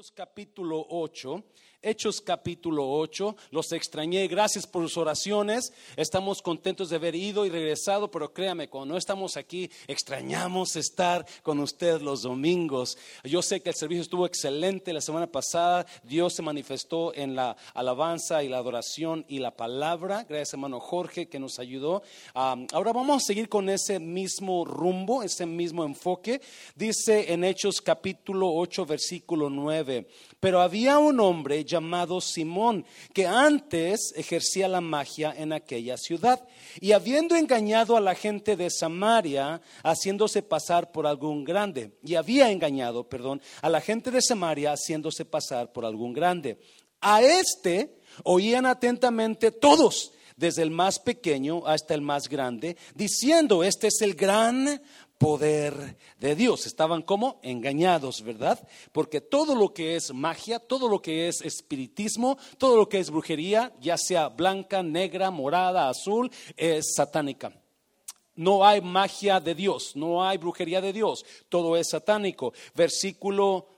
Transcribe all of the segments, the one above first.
Hechos capítulo 8. Hechos capítulo 8. Los extrañé. Gracias por sus oraciones. Estamos contentos de haber ido y regresado, pero créame, cuando no estamos aquí, extrañamos estar con usted los domingos. Yo sé que el servicio estuvo excelente la semana pasada. Dios se manifestó en la alabanza y la adoración y la palabra. Gracias, hermano Jorge, que nos ayudó. ahora vamos a seguir con ese mismo rumbo, ese mismo enfoque. Dice en Hechos capítulo 8, versículo 9. Pero había un hombre llamado Simón que antes ejercía la magia en aquella ciudad. Y habiendo engañado a la gente de Samaria, haciéndose pasar por algún grande, y había engañado, perdón, a la gente de Samaria haciéndose pasar por algún grande. A este oían atentamente todos desde el más pequeño hasta el más grande, diciendo, este es el gran poder de Dios. Estaban como engañados, ¿verdad? Porque todo lo que es magia, todo lo que es espiritismo, todo lo que es brujería, ya sea blanca, negra, morada, azul, es satánica. No hay magia de Dios, no hay brujería de Dios, todo es satánico. Versículo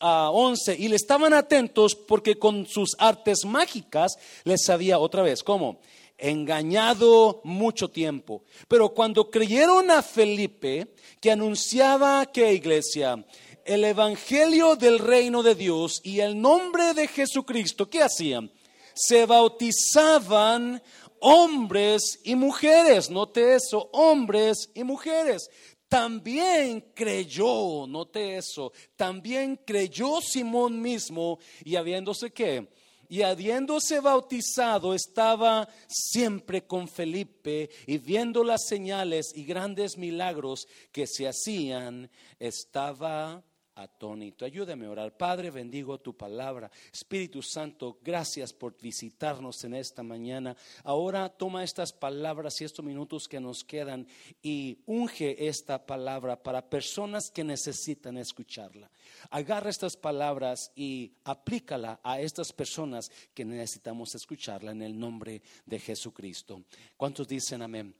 11, ah, y le estaban atentos porque con sus artes mágicas les sabía otra vez, ¿cómo? Engañado mucho tiempo. Pero cuando creyeron a Felipe, que anunciaba que iglesia, el evangelio del reino de Dios y el nombre de Jesucristo, ¿qué hacían? Se bautizaban hombres y mujeres, note eso, hombres y mujeres. También creyó, note eso, también creyó Simón mismo y habiéndose que y habiéndose bautizado estaba siempre con Felipe y viendo las señales y grandes milagros que se hacían, estaba atónito. Ayúdame a orar. Padre, bendigo tu palabra. Espíritu Santo, gracias por visitarnos en esta mañana. Ahora toma estas palabras y estos minutos que nos quedan y unge esta palabra para personas que necesitan escucharla. Agarra estas palabras y aplícala a estas personas que necesitamos escucharla en el nombre de Jesucristo. ¿Cuántos dicen amén?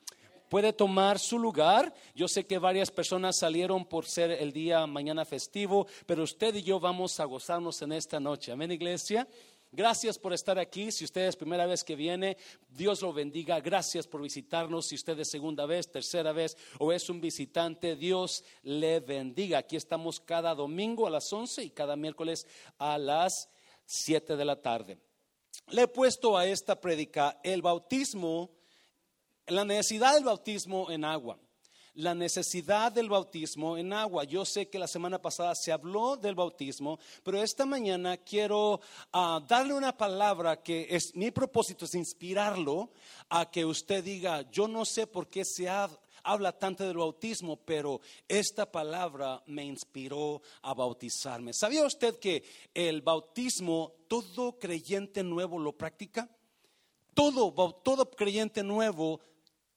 Puede tomar su lugar. Yo sé que varias personas salieron por ser el día mañana festivo, pero usted y yo vamos a gozarnos en esta noche. Amén, iglesia. Gracias por estar aquí. Si usted es primera vez que viene, Dios lo bendiga. Gracias por visitarnos. Si usted es segunda vez, tercera vez o es un visitante, Dios le bendiga. Aquí estamos cada domingo a las 11 y cada miércoles a las 7 de la tarde. Le he puesto a esta predica el bautismo la necesidad del bautismo en agua. La necesidad del bautismo en agua. Yo sé que la semana pasada se habló del bautismo, pero esta mañana quiero ah, darle una palabra que es mi propósito es inspirarlo a que usted diga, yo no sé por qué se habla tanto del bautismo, pero esta palabra me inspiró a bautizarme. ¿Sabía usted que el bautismo todo creyente nuevo lo practica? Todo, todo creyente nuevo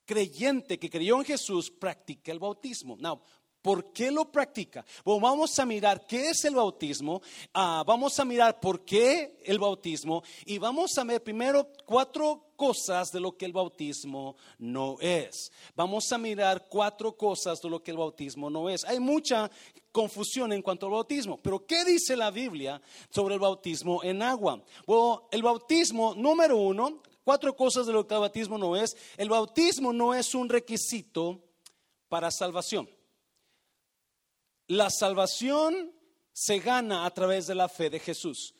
creyente que creyó en Jesús practica el bautismo. Now, ¿Por qué lo practica? Bueno, vamos a mirar qué es el bautismo, ah, vamos a mirar por qué el bautismo y vamos a ver primero cuatro cosas de lo que el bautismo no es. Vamos a mirar cuatro cosas de lo que el bautismo no es. Hay mucha confusión en cuanto al bautismo, pero ¿qué dice la Biblia sobre el bautismo en agua? Bueno, el bautismo número uno Cuatro cosas de lo que el bautismo no es. El bautismo no es un requisito para salvación. La salvación se gana a través de la fe de Jesús.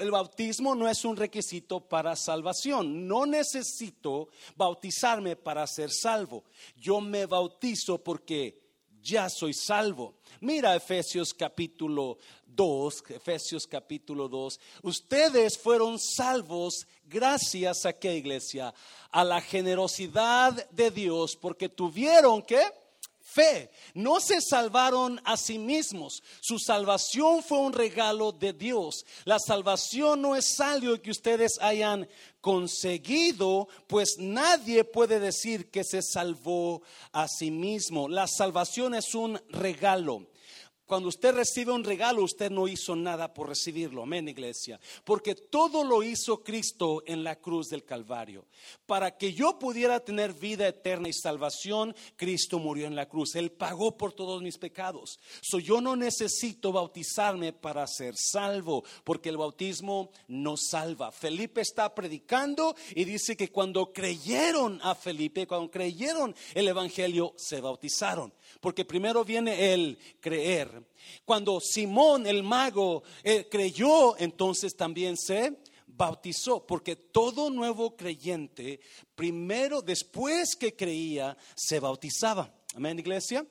el bautismo no es un requisito para salvación. No necesito bautizarme para ser salvo. Yo me bautizo porque ya soy salvo. Mira Efesios capítulo 2, Efesios capítulo 2. Ustedes fueron salvos gracias a qué iglesia? A la generosidad de Dios porque tuvieron que fe. No se salvaron a sí mismos. Su salvación fue un regalo de Dios. La salvación no es algo que ustedes hayan conseguido, pues nadie puede decir que se salvó a sí mismo. La salvación es un regalo. Cuando usted recibe un regalo, usted no hizo nada por recibirlo. Amén, iglesia. Porque todo lo hizo Cristo en la cruz del Calvario. Para que yo pudiera tener vida eterna y salvación, Cristo murió en la cruz. Él pagó por todos mis pecados. So, yo no necesito bautizarme para ser salvo, porque el bautismo no salva. Felipe está predicando y dice que cuando creyeron a Felipe, cuando creyeron el Evangelio, se bautizaron porque primero viene el creer. Cuando Simón el mago eh, creyó, entonces también se bautizó, porque todo nuevo creyente, primero, después que creía, se bautizaba. Amén, iglesia.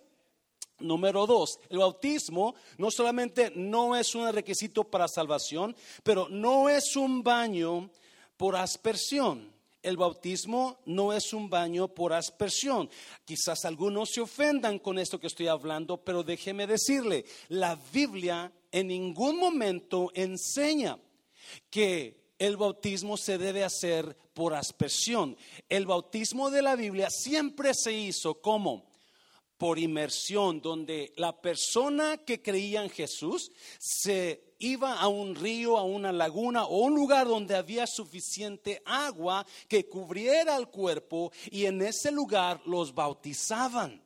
Número dos, el bautismo no solamente no es un requisito para salvación, pero no es un baño por aspersión el bautismo no es un baño por aspersión. Quizás algunos se ofendan con esto que estoy hablando, pero déjeme decirle, la Biblia en ningún momento enseña que el bautismo se debe hacer por aspersión. El bautismo de la Biblia siempre se hizo como por inmersión, donde la persona que creía en Jesús se iba a un río, a una laguna o un lugar donde había suficiente agua que cubriera el cuerpo y en ese lugar los bautizaban.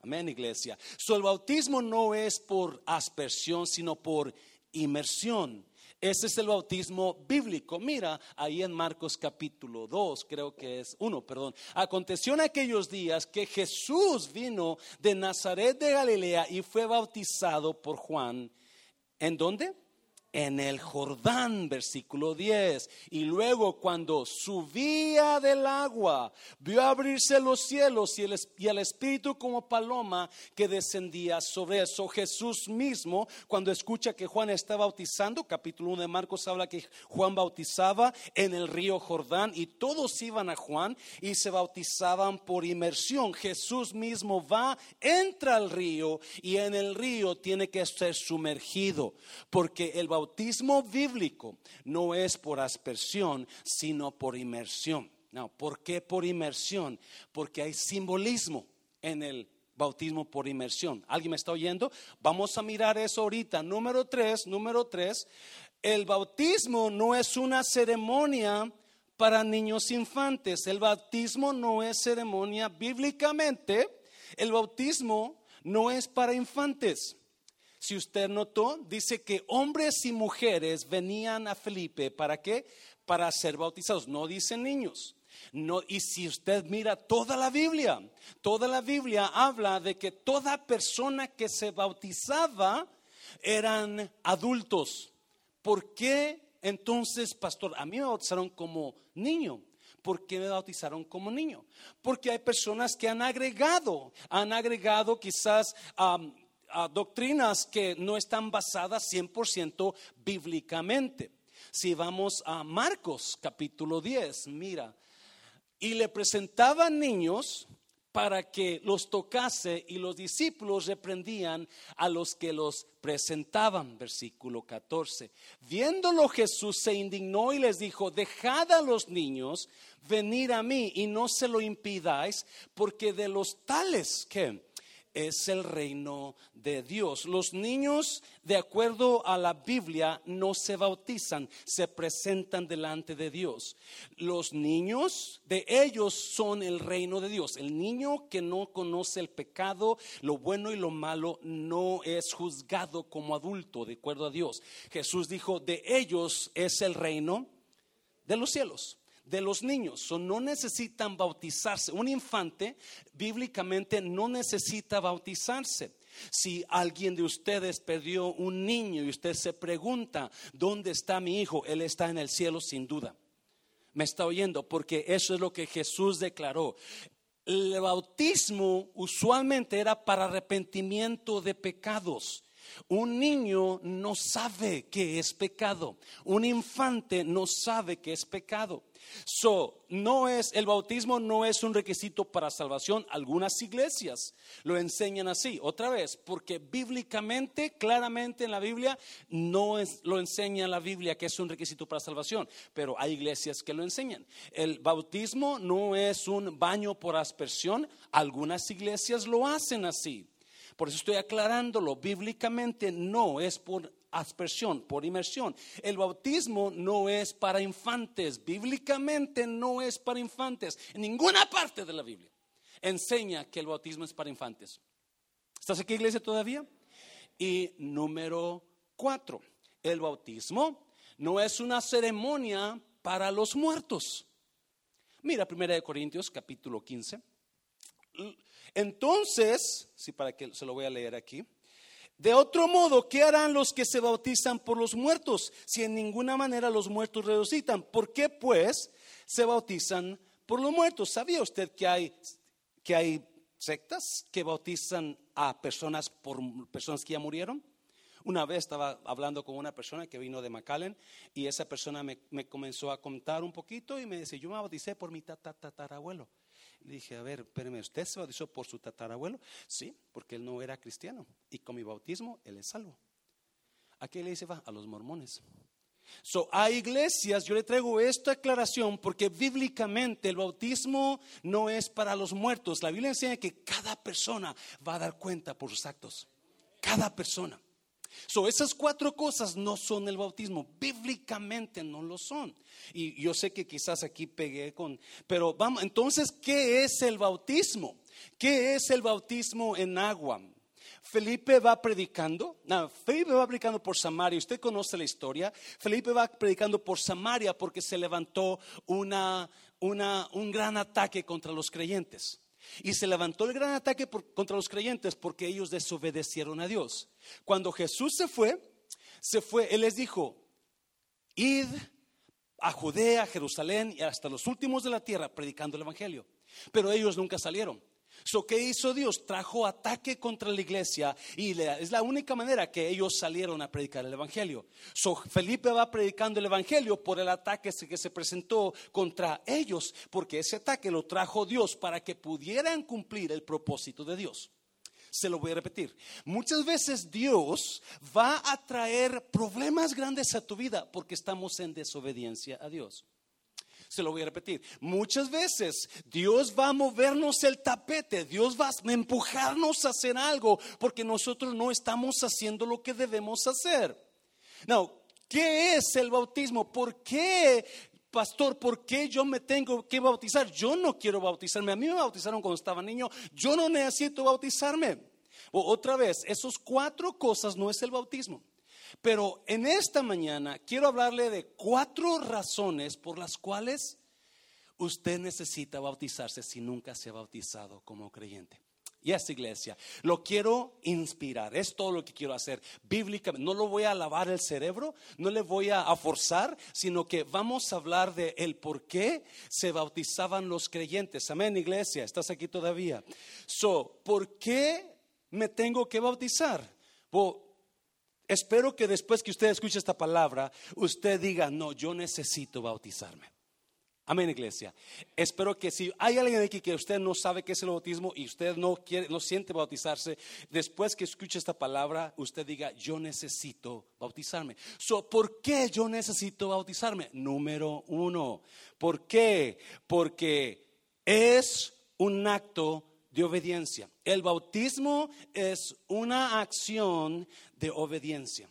Amén, iglesia. So, el bautismo no es por aspersión, sino por inmersión. Ese es el bautismo bíblico. Mira, ahí en Marcos capítulo 2, creo que es uno, perdón. Aconteció en aquellos días que Jesús vino de Nazaret de Galilea y fue bautizado por Juan. ¿En dónde? En el Jordán, versículo 10. Y luego cuando subía del agua, vio abrirse los cielos y el, Espíritu como paloma que descendía sobre eso. Jesús mismo, cuando escucha que Juan está bautizando, capítulo 1 de Marcos habla que Juan bautizaba en el río Jordán y todos iban a Juan y se bautizaban por inmersión. Jesús mismo va, entra al río y en el río tiene que ser sumergido porque el bautismo bautismo bíblico no es por aspersión, sino por inmersión. No, ¿por qué por inmersión? Porque hay simbolismo en el bautismo por inmersión. ¿Alguien me está oyendo? Vamos a mirar eso ahorita. Número tres, número tres, el bautismo no es una ceremonia para niños infantes. El bautismo no es ceremonia bíblicamente. El bautismo no es para infantes si usted notó, dice que hombres y mujeres venían a Felipe, ¿para qué? Para ser bautizados, no dicen niños. No, y si usted mira toda la Biblia, toda la Biblia habla de que toda persona que se bautizaba eran adultos. ¿Por qué entonces, pastor, a mí me bautizaron como niño? ¿Por qué me bautizaron como niño? Porque hay personas que han agregado, han agregado quizás doctrinas que no están basadas 100% bíblicamente. Si vamos a Marcos capítulo 10, mira, y le presentaban niños para que los tocase y los discípulos reprendían a los que los presentaban. Versículo 14. Viéndolo Jesús se indignó y les dijo, dejad a los niños venir a mí y no se lo impidáis, porque de los tales que es el reino de Dios. Los niños, de acuerdo a la Biblia, no se bautizan, se presentan delante de Dios. Los niños de ellos son el reino de Dios. El niño que no conoce el pecado, lo bueno y lo malo, no es juzgado como adulto, de acuerdo a Dios. Jesús dijo, de ellos es el reino de los cielos de los niños. no necesitan bautizarse. Un infante bíblicamente no necesita bautizarse. Si alguien de ustedes perdió un niño y usted se pregunta, ¿dónde está mi hijo? Él está en el cielo sin duda. Me está oyendo porque eso es lo que Jesús declaró. El bautismo usualmente era para arrepentimiento de pecados. Un niño no sabe que es pecado. Un infante no sabe que es pecado. So, no es, el bautismo no es un requisito para salvación. Algunas iglesias lo enseñan así. Otra vez, porque bíblicamente, claramente en la Biblia, no es, lo enseña la Biblia que es un requisito para salvación. Pero hay iglesias que lo enseñan. El bautismo no es un baño por aspersión. Algunas iglesias lo hacen así. Por eso estoy aclarándolo. Bíblicamente no es por aspersión, por inmersión. El bautismo no es para infantes. Bíblicamente no es para infantes. En ninguna parte de la Biblia enseña que el bautismo es para infantes. ¿Estás aquí, iglesia, todavía? Y número cuatro, el bautismo no es una ceremonia para los muertos. Mira, 1 Corintios capítulo 15. Entonces, sí, para que se lo voy a leer aquí. De otro modo, ¿qué harán los que se bautizan por los muertos si en ninguna manera los muertos resucitan? ¿Por qué pues se bautizan por los muertos? ¿Sabía usted que hay, que hay sectas que bautizan a personas por personas que ya murieron? Una vez estaba hablando con una persona que vino de McAllen y esa persona me, comenzó a contar un poquito y me dice, yo me bauticé por mi tatarabuelo. Le dije, a ver, espéreme, ¿usted se bautizó por su tatarabuelo? Sí, porque él no era cristiano y con mi bautismo él es salvo. ¿A qué le dice va? A los mormones. So, a iglesias yo le traigo esta aclaración porque bíblicamente el bautismo no es para los muertos. La Biblia enseña que cada persona va a dar cuenta por sus actos. Cada persona. So, esas cuatro cosas no son el bautismo, bíblicamente no lo son. Y yo sé que quizás aquí pegué con, pero vamos, entonces, ¿qué es el bautismo? ¿Qué es el bautismo en agua? Felipe va predicando, Felipe va predicando por Samaria, usted conoce la historia, Felipe va predicando por Samaria porque se levantó una, una, un gran ataque contra los creyentes. Y se levantó el gran ataque contra los creyentes porque ellos desobedecieron a Dios. Cuando Jesús se fue, se fue, Él les dijo, id a Judea, Jerusalén y hasta los últimos de la tierra predicando el Evangelio. Pero ellos nunca salieron. So, ¿Qué hizo Dios? Trajo ataque contra la iglesia y es la única manera que ellos salieron a predicar el Evangelio. So, Felipe va predicando el Evangelio por el ataque que se presentó contra ellos, porque ese ataque lo trajo Dios para que pudieran cumplir el propósito de Dios. Se lo voy a repetir. Muchas veces Dios va a traer problemas grandes a tu vida porque estamos en desobediencia a Dios. Se lo voy a repetir. Muchas veces Dios va a movernos el tapete, Dios va a empujarnos a hacer algo porque nosotros no estamos haciendo lo que debemos hacer. No, ¿qué es el bautismo? ¿Por qué pastor, ¿por qué yo me tengo que bautizar? Yo no quiero bautizarme. A mí me bautizaron cuando estaba niño. Yo no necesito bautizarme. O otra vez, esos cuatro cosas no es el bautismo. Pero en esta mañana quiero hablarle de cuatro razones por las cuales usted necesita bautizarse si nunca se ha bautizado como creyente. Y esta iglesia, lo quiero inspirar, es todo lo que quiero hacer bíblicamente. No lo voy a lavar el cerebro, no le voy a, forzar, sino que vamos a hablar de el por qué se bautizaban los creyentes. Amén, iglesia, estás aquí todavía. So, ¿por qué me tengo que bautizar? Espero que después que usted escuche esta palabra, usted diga, no, yo necesito bautizarme. Amén, iglesia. Espero que si hay alguien aquí que usted no sabe qué es el bautismo y usted no quiere, no siente bautizarse, después que escuche esta palabra, usted diga, yo necesito bautizarme. So, ¿Por qué yo necesito bautizarme? Número uno. ¿Por qué? Porque es un acto de obediencia. El bautismo es una acción de obediencia.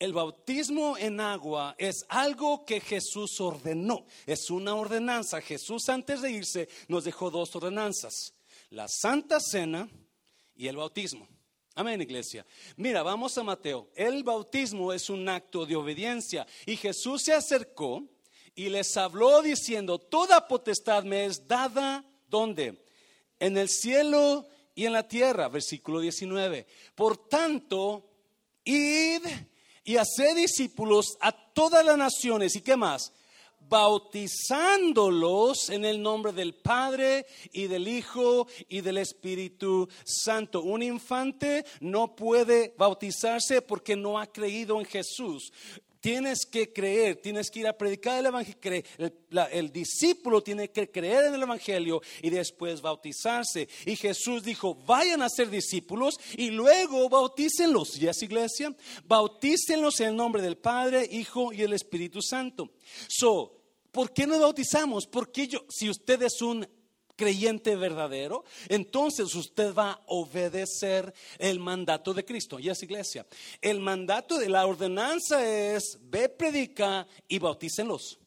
El bautismo en agua es algo que Jesús ordenó, es una ordenanza. Jesús antes de irse nos dejó dos ordenanzas, la Santa Cena y el bautismo. Amén, iglesia. Mira, vamos a Mateo. El bautismo es un acto de obediencia y Jesús se acercó y les habló diciendo, toda potestad me es dada, ¿dónde? En el cielo y en la tierra, versículo 19. Por tanto, y hacer discípulos a todas las naciones. ¿Y qué más? bautizándolos en el nombre del Padre y del Hijo y del Espíritu Santo. Un infante no puede bautizarse porque no ha creído en Jesús. Tienes que creer, tienes que ir a predicar el Evangelio. El, discípulo tiene que creer en el Evangelio y después bautizarse. Y Jesús dijo, vayan a ser discípulos y luego bautícenlos. ¿Y es iglesia? Bautícenlos en el nombre del Padre, Hijo y el Espíritu Santo. So, ¿por qué no bautizamos? Porque yo, si usted es un creyente verdadero, entonces usted va a obedecer el mandato de Cristo. Y es iglesia. El mandato de la ordenanza es ve, predica y bautícenlos.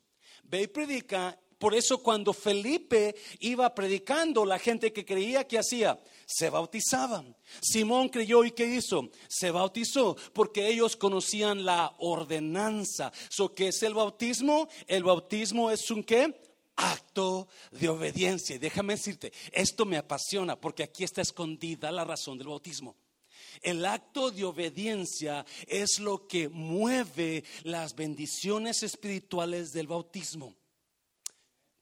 Ve y predica. Por eso cuando Felipe iba predicando, la gente que creía que hacía, se bautizaban. Simón creyó y ¿qué hizo? Se bautizó porque ellos conocían la ordenanza. So, ¿Qué es el bautismo? El bautismo es un qué? Acto de obediencia. Y déjame decirte, esto me apasiona porque aquí está escondida la razón del bautismo. El acto de obediencia es lo que mueve las bendiciones espirituales del bautismo.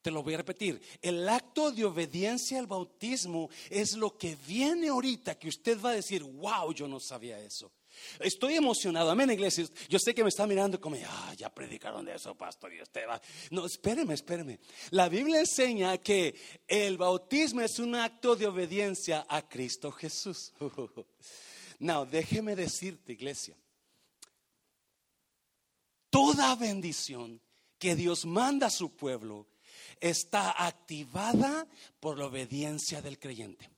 Te lo voy a repetir. El acto de obediencia al bautismo es lo que viene ahorita que usted va a decir, wow, yo no sabía eso. Estoy emocionado, amén, iglesia. Yo sé que me está mirando como, ya predicaron de eso, pastor, y usted va. No, espéreme, espéreme. La Biblia enseña que el bautismo es un acto de obediencia a Cristo Jesús. No, déjeme decirte, iglesia, toda bendición que Dios manda a su pueblo está activada por la obediencia del creyente.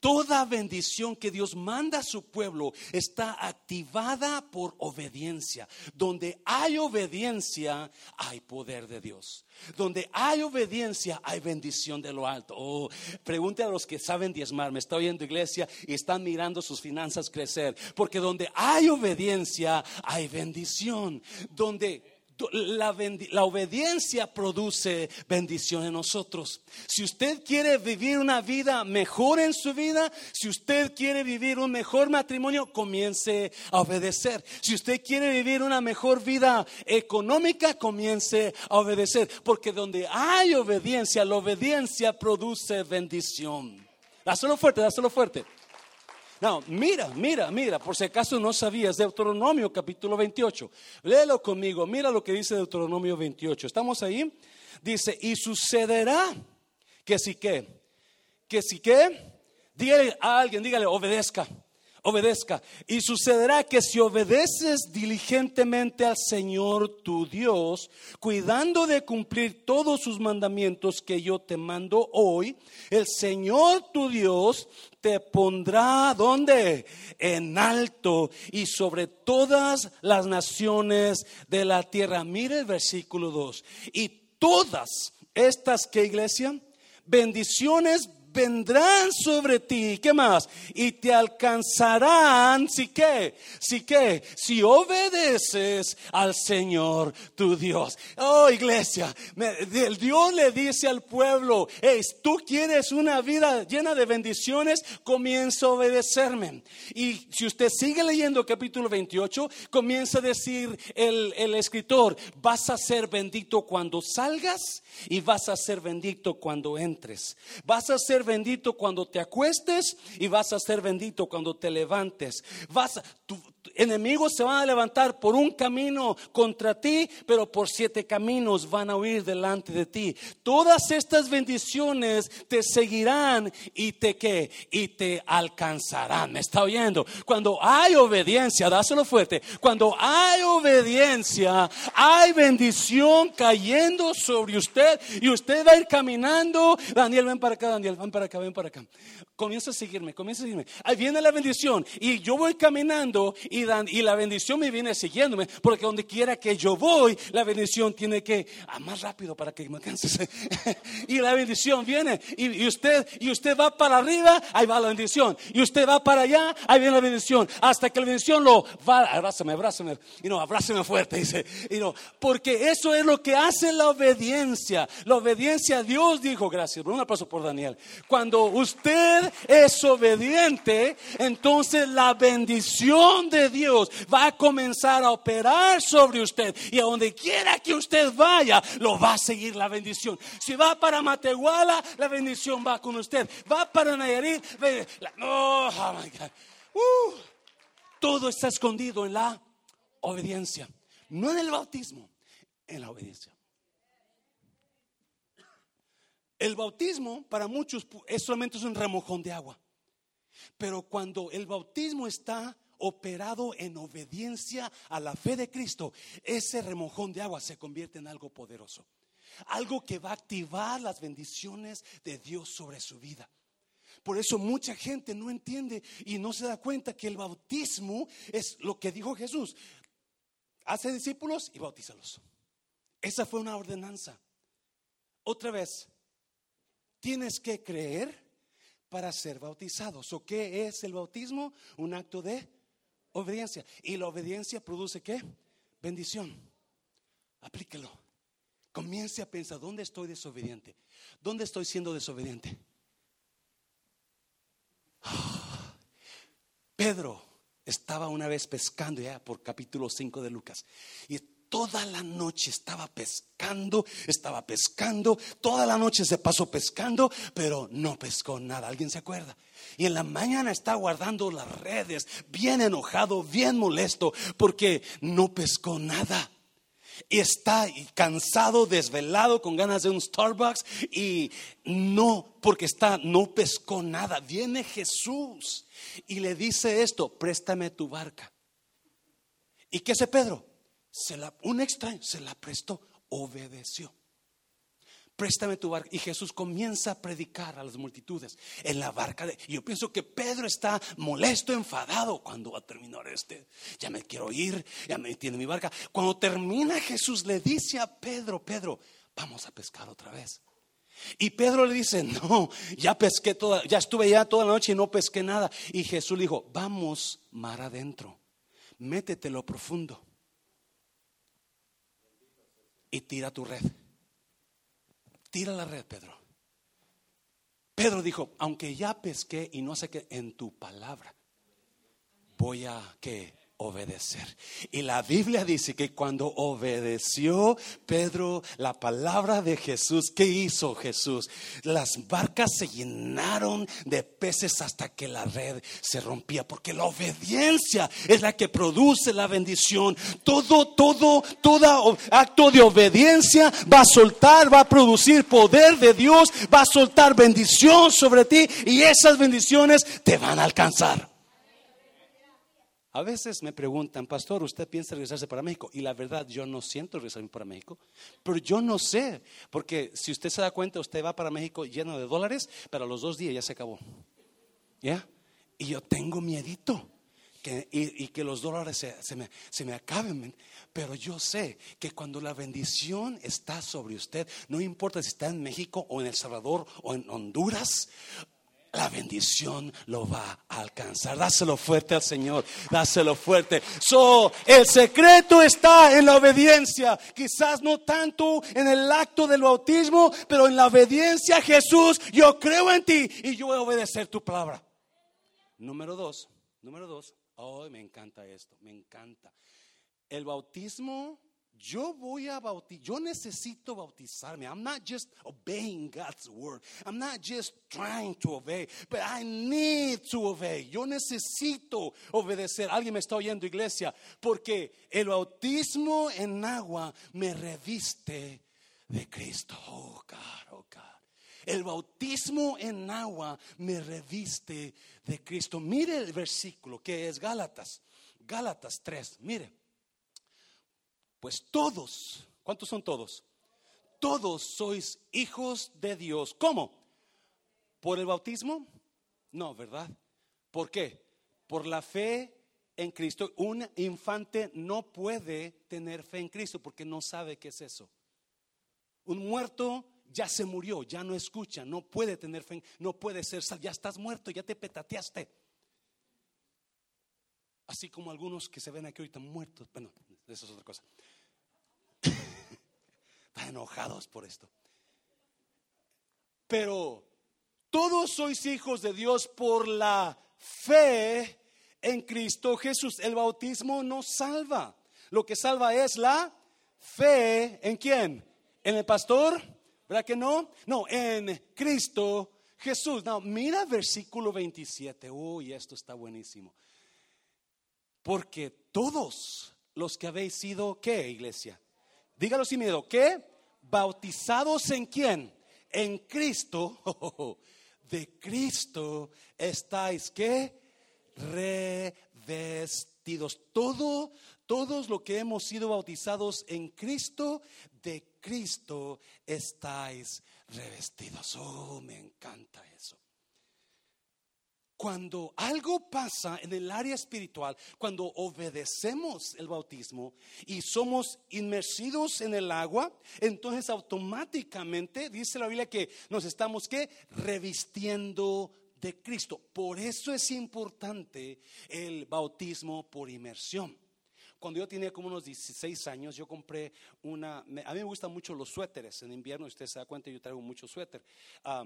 Toda bendición que Dios manda a su pueblo está activada por obediencia. Donde hay obediencia, hay poder de Dios. Donde hay obediencia, hay bendición de lo alto. Oh, pregunte a los que saben diezmar. Me está oyendo iglesia y están mirando sus finanzas crecer. Porque donde hay obediencia, hay bendición. Donde la, obediencia produce bendición en nosotros. Si usted quiere vivir una vida mejor en su vida, si usted quiere vivir un mejor matrimonio, comience a obedecer. Si usted quiere vivir una mejor vida económica, comience a obedecer. Porque donde hay obediencia, la obediencia produce bendición. Dáselo fuerte, dáselo fuerte. No, mira, mira, mira, por si acaso no sabías, Deuteronomio capítulo 28. Léelo conmigo, mira lo que dice Deuteronomio 28. ¿Estamos ahí? Dice, y sucederá que si qué, que si qué, dígale a alguien, dígale, obedezca obedezca. Y sucederá que si obedeces diligentemente al Señor tu Dios, cuidando de cumplir todos sus mandamientos que yo te mando hoy, el Señor tu Dios te pondrá donde? En alto y sobre todas las naciones de la tierra. Mire el versículo 2. Y todas estas que iglesia, bendiciones vendrán sobre ti. ¿Qué más? Y te alcanzarán. Si qué? Si qué? Si obedeces al Señor tu Dios. Oh, iglesia, el Dios le dice al pueblo, hey, tú quieres una vida llena de bendiciones, comienza a obedecerme. Y si usted sigue leyendo capítulo 28, comienza a decir el, el escritor, vas a ser bendito cuando salgas y vas a ser bendito cuando entres. Vas a ser bendito cuando te acuestes y vas a ser bendito cuando te levantes. Vas, enemigos se van a levantar por un camino contra ti, pero por siete caminos van a huir delante de ti. Todas estas bendiciones te seguirán y te que y te alcanzarán. ¿Me está oyendo? Cuando hay obediencia, dáselo fuerte. Cuando hay obediencia, hay bendición cayendo sobre usted y usted va a ir caminando. Daniel, ven para acá, Daniel, ven para acá, ven para acá. Comienza a seguirme, comienza a seguirme. Ahí viene la bendición y yo voy caminando y y, la bendición me viene siguiéndome, porque donde quiera que yo voy, la bendición tiene que, ah, más rápido para que me alcances. y la bendición viene, y, usted, y usted va para arriba, ahí va la bendición, y usted va para allá, ahí viene la bendición, hasta que la bendición lo va, abrázame, abrázame, y no, abrázame fuerte, dice, y no, porque eso es lo que hace la obediencia, la obediencia a Dios dijo, gracias, un aplauso por Daniel, cuando usted es obediente, entonces la bendición de Dios va a comenzar a operar sobre usted y a donde quiera que usted vaya, lo va a seguir la bendición. Si va para Matehuala, la bendición va con usted. Va para Nayarit, oh, my God. Uh, todo está escondido en la obediencia, no en el bautismo, en la obediencia. El bautismo para muchos es solamente un remojón de agua. Pero cuando el bautismo está operado en obediencia a la fe de Cristo, ese remojón de agua se convierte en algo poderoso. algo que va a activar las bendiciones de Dios sobre su vida. Por eso mucha gente no entiende y no se da cuenta que el bautismo es lo que dijo Jesús. Hace discípulos y bautízalos. Esa fue una ordenanza. Otra vez, tienes que creer para ser bautizados. ¿O qué es el bautismo? Un acto de obediencia. Y la obediencia produce qué? Bendición. Aplíquelo. Comience a pensar, ¿dónde estoy desobediente? ¿Dónde estoy siendo desobediente? Pedro estaba una vez pescando ya por capítulo 5 de Lucas. Toda la noche estaba pescando, estaba pescando, toda la noche se pasó pescando, pero no pescó nada. ¿Alguien se acuerda? Y en la mañana está guardando las redes, bien enojado, bien molesto, porque no pescó nada. Está cansado, desvelado, con ganas de un Starbucks y no, porque está, no pescó nada. Viene Jesús y le dice esto, préstame tu barca. ¿Y qué hace Pedro? Se la, un extraño se la prestó, obedeció. Préstame tu barca. Y Jesús comienza a predicar a las multitudes en la barca. De, yo pienso que Pedro está molesto, enfadado. Cuando va a terminar este? Ya me quiero ir, ya me tiene mi barca. Cuando termina Jesús le dice a Pedro, Pedro, vamos a pescar otra vez. Y Pedro le dice, no, ya pesqué toda, ya estuve ya toda la noche y no pesqué nada. Y Jesús le dijo, vamos mar adentro, métete lo profundo y tira tu red. Tira la red, Pedro. Pedro dijo, aunque ya pesqué y no sé qué, en tu palabra voy a que obedecer. Y la Biblia dice que cuando obedeció Pedro la palabra de Jesús, ¿qué hizo Jesús? Las barcas se llenaron de peces hasta que la red se rompía, porque la obediencia es la que produce la bendición. Todo, todo, todo acto de obediencia va a soltar, va a producir poder de Dios, va a soltar bendición sobre ti y esas bendiciones te van a alcanzar. A veces me preguntan, pastor, ¿usted piensa regresarse para México? Y la verdad, yo no siento regresarme para México, pero yo no sé, porque si usted se da cuenta, usted va para México lleno de dólares, pero a los dos días ya se acabó. ¿Ya? Y yo tengo miedito. Que, y, que los dólares se, me, se me acaben. Pero yo sé que cuando la bendición está sobre usted, no importa si está en México o en El Salvador o en Honduras la bendición lo va a alcanzar. Dáselo fuerte al Señor, dáselo fuerte. So, el secreto está en la obediencia. Quizás no tanto en el acto del bautismo, pero en la obediencia Jesús. Yo creo en ti y yo voy a obedecer tu palabra. Número dos, número dos. Oh, me encanta esto, me encanta. El bautismo yo voy a bautizar, yo necesito bautizarme. I'm not just obeying God's word. I'm not just trying to obey, but I need to obey. Yo necesito obedecer. Alguien me está oyendo, iglesia, porque el bautismo en agua me reviste de Cristo. Oh God, oh God. El bautismo en agua me reviste de Cristo. Mire el versículo que es Gálatas. Gálatas 3, mire. Pues todos, ¿cuántos son todos? Todos sois hijos de Dios. ¿Cómo? ¿Por el bautismo? No, ¿verdad? ¿Por qué? Por la fe en Cristo. Un infante no puede tener fe en Cristo porque no sabe qué es eso. Un muerto ya se murió, ya no escucha, no puede tener fe, no puede ser ya estás muerto, ya te petateaste. Así como algunos que se ven aquí ahorita muertos, bueno, eso es otra cosa. Están enojados por esto. Pero todos sois hijos de Dios por la fe en Cristo Jesús. El bautismo no salva. Lo que salva es la fe en quién? En el pastor, ¿verdad que no? No, en Cristo Jesús. No, mira versículo 27. Uy, esto está buenísimo. Porque todos los que habéis sido, ¿qué iglesia? Dígalo sin miedo, ¿qué? Bautizados en quién? En Cristo. De Cristo estáis, ¿qué? Revestidos. Todo, todos los que hemos sido bautizados en Cristo, de Cristo estáis revestidos. Oh, me encanta eso. Cuando algo pasa en el área espiritual, cuando obedecemos el bautismo y somos inmersidos en el agua, entonces automáticamente dice la Biblia que nos estamos que revistiendo de Cristo. Por eso es importante el bautismo por inmersión. Cuando yo tenía como unos 16 años, yo compré una, a mí me gustan mucho los suéteres, en invierno usted se da cuenta, yo traigo mucho suéter. Ah,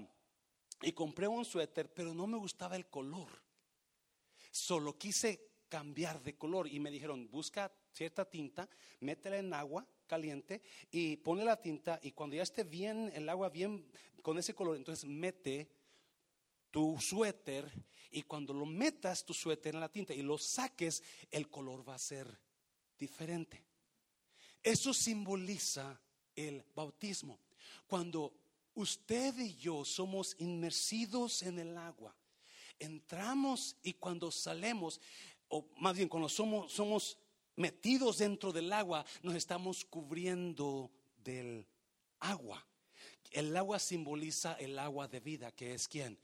y compré un suéter, pero no me gustaba el color. Solo quise cambiar de color y me dijeron, busca cierta tinta, métela en agua caliente y pone la tinta y cuando ya esté bien el agua bien con ese color, entonces mete tu suéter y cuando lo metas tu suéter en la tinta y lo saques, el color va a ser diferente. Eso simboliza el bautismo. Cuando usted y yo somos inmersidos en el agua, entramos y cuando salemos, o más bien cuando somos, somos metidos dentro del agua, nos estamos cubriendo del agua. El agua simboliza el agua de vida, que es quién?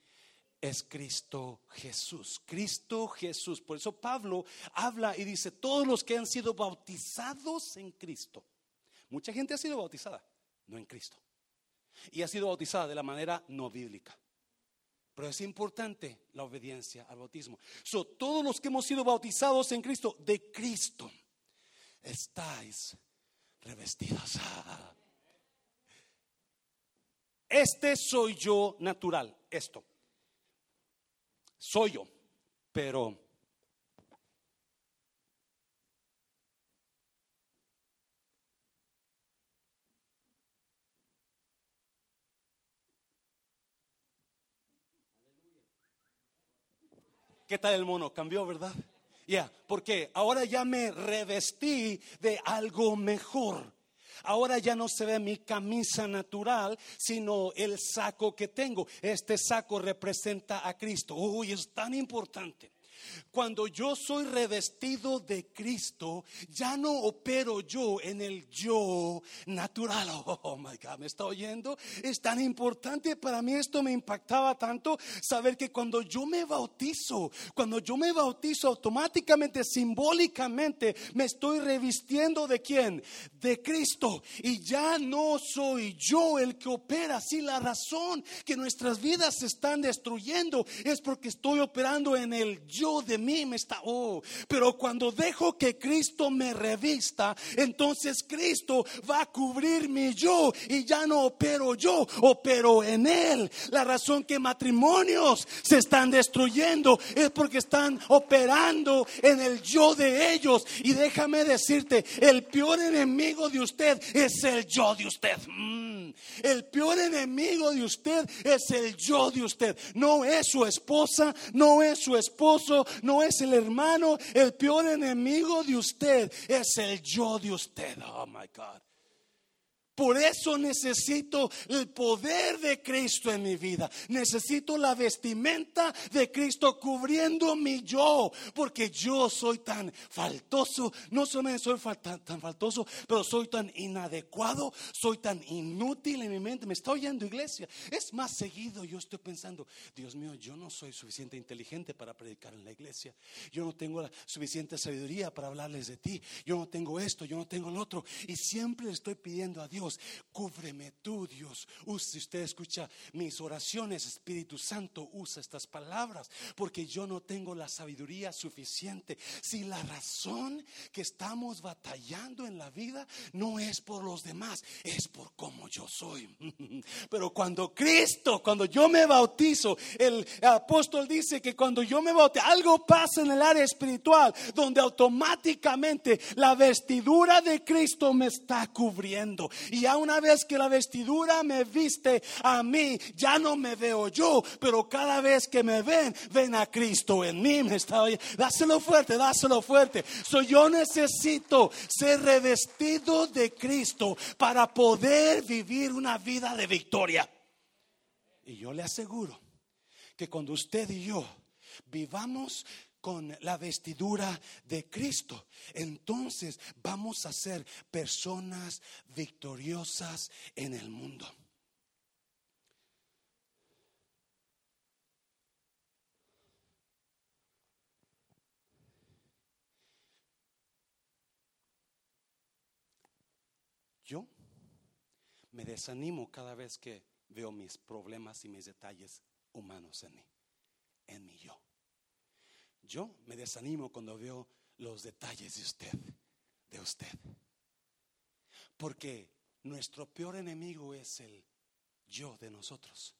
Es Cristo Jesús. Cristo Jesús. Por eso Pablo habla y dice, todos los que han sido bautizados en Cristo. Mucha gente ha sido bautizada, no en Cristo y ha sido bautizada de la manera no bíblica. Pero es importante la obediencia al bautismo. So, todos los que hemos sido bautizados en Cristo, de Cristo, estáis revestidos. Este soy yo natural, esto. Soy yo, pero ¿Qué tal el mono? Cambió, ¿verdad? Ya, porque ahora ya me revestí de algo mejor. Ahora ya no se ve mi camisa natural, sino el saco que tengo. Este saco representa a Cristo. Uy, es tan importante. Cuando yo soy revestido de Cristo, ya no opero yo en el yo natural. Oh my God, ¿me está oyendo? Es tan importante para mí, esto me impactaba tanto saber que cuando yo me bautizo, cuando yo me bautizo automáticamente, simbólicamente, me estoy revistiendo de quién? De Cristo. Y ya no soy yo el que opera. Si la razón que nuestras vidas se están destruyendo es porque estoy operando en el yo de mí me está, oh, pero cuando dejo que Cristo me revista, entonces Cristo va a cubrir mi yo y ya no opero yo, opero en Él. La razón que matrimonios se están destruyendo es porque están operando en el yo de ellos. Y déjame decirte, el peor enemigo de usted es el yo de usted. Mm. El peor enemigo de usted es el yo de usted. No es su esposa, no es su esposo, no es el hermano, el peor enemigo de usted es el yo de usted. Oh my God. Por eso necesito el poder de Cristo en mi vida. Necesito la vestimenta de Cristo cubriendo mi yo. Porque yo soy tan faltoso. No solamente soy tan, faltoso, pero soy tan inadecuado. Soy tan inútil en mi mente. Me está oyendo iglesia. Es más seguido yo estoy pensando, Dios mío, yo no soy suficiente inteligente para predicar en la iglesia. Yo no tengo la suficiente sabiduría para hablarles de ti. Yo no tengo esto, yo no tengo lo otro. Y siempre estoy pidiendo a Dios cúbreme tú, Dios. Si usted escucha mis oraciones, Espíritu Santo, usa estas palabras, porque yo no tengo la sabiduría suficiente. Si la razón que estamos batallando en la vida no es por los demás, es por cómo yo soy. Pero cuando Cristo, cuando yo me bautizo, el apóstol dice que cuando yo me bautizo, algo pasa en el área espiritual, donde automáticamente la vestidura de Cristo me está cubriendo. Ya una vez que la vestidura me viste a mí, ya no me veo yo, pero cada vez que me ven, ven a Cristo en mí. Me está Dáselo fuerte, dáselo fuerte. So, yo necesito ser revestido de Cristo para poder vivir una vida de victoria. Y yo le aseguro que cuando usted y yo vivamos con la vestidura de Cristo, entonces vamos a ser personas victoriosas en el mundo. Yo me desanimo cada vez que veo mis problemas y mis detalles humanos en mí, en mi yo. Yo me desanimo cuando veo los detalles de usted, de usted. Porque nuestro peor enemigo es el yo de nosotros.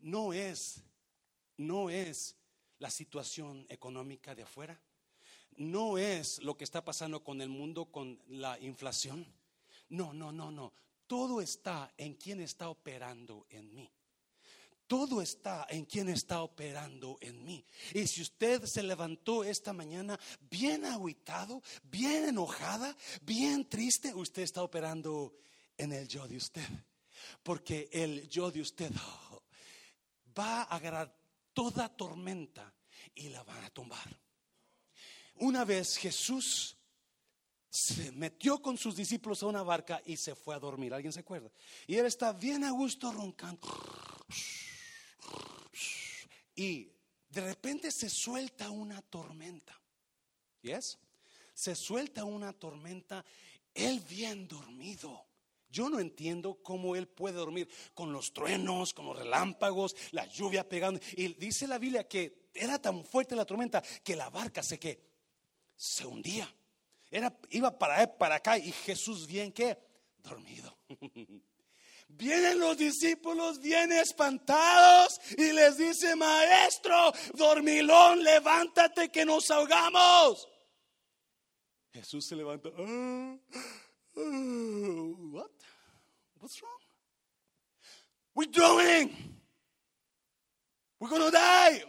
No es, no es la situación económica de afuera. No es lo que está pasando con el mundo, con la inflación. No, no, no, no. Todo está en quien está operando en mí. Todo está en quien está operando en mí. Y si usted se levantó esta mañana bien aguitado, bien enojada, bien triste, usted está operando en el yo de usted. Porque el yo de usted oh, va a agarrar toda tormenta y la van a tumbar. Una vez Jesús se metió con sus discípulos a una barca y se fue a dormir. ¿Alguien se acuerda? Y él está bien a gusto roncando. Y de repente se suelta una tormenta. ¿Yes? Se suelta una tormenta, él bien dormido. Yo no entiendo cómo él puede dormir con los truenos, con los relámpagos, la lluvia pegando. Y dice la Biblia que era tan fuerte la tormenta que la barca se que se hundía. Era, iba para, para acá y Jesús bien que dormido. Vienen los discípulos bien espantados y les dice, maestro, dormilón, levántate que nos ahogamos. Jesús se levanta. Ah, ah, what? What's wrong? We're drowning. We're gonna die.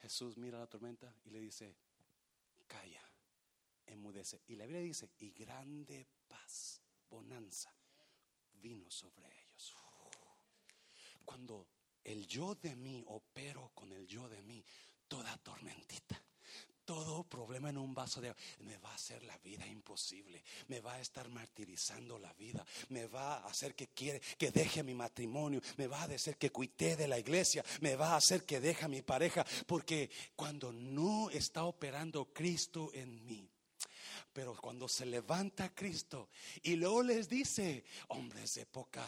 Jesús mira la tormenta y le dice, calla, enmudece. Y la Biblia dice, y grande paz, bonanza vino sobre ellos. Cuando el yo de mí opero con el yo de mí, toda tormentita todo problema en un vaso de agua me va a hacer la vida imposible, me va a estar martirizando la vida, me va a hacer que quiere que deje mi matrimonio, me va a hacer que cuite de la iglesia, me va a hacer que deje a mi pareja, porque cuando no está operando Cristo en mí, pero cuando se levanta Cristo y luego les dice, hombres de poca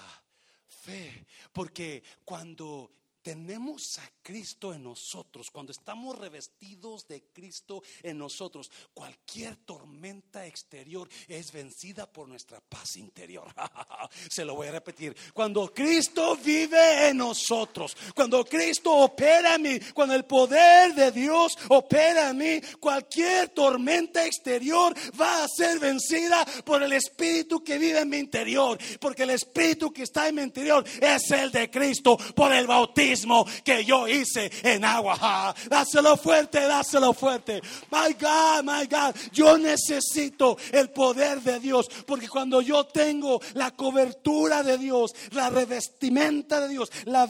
fe, porque cuando tenemos a Cristo en nosotros, cuando estamos revestidos de Cristo en nosotros, cualquier tormenta exterior es vencida por nuestra paz interior. Se lo voy a repetir. Cuando Cristo vive en nosotros, cuando Cristo opera en mí, cuando el poder de Dios opera en mí, cualquier tormenta exterior va a ser vencida por el Espíritu que vive en mi interior, porque el Espíritu que está en mi interior es el de Cristo por el bautismo que yo hice en agua. Dáselo fuerte, dáselo fuerte. My God, my God, yo necesito el poder de Dios, porque cuando yo tengo la cobertura de Dios, la revestimenta de Dios, la,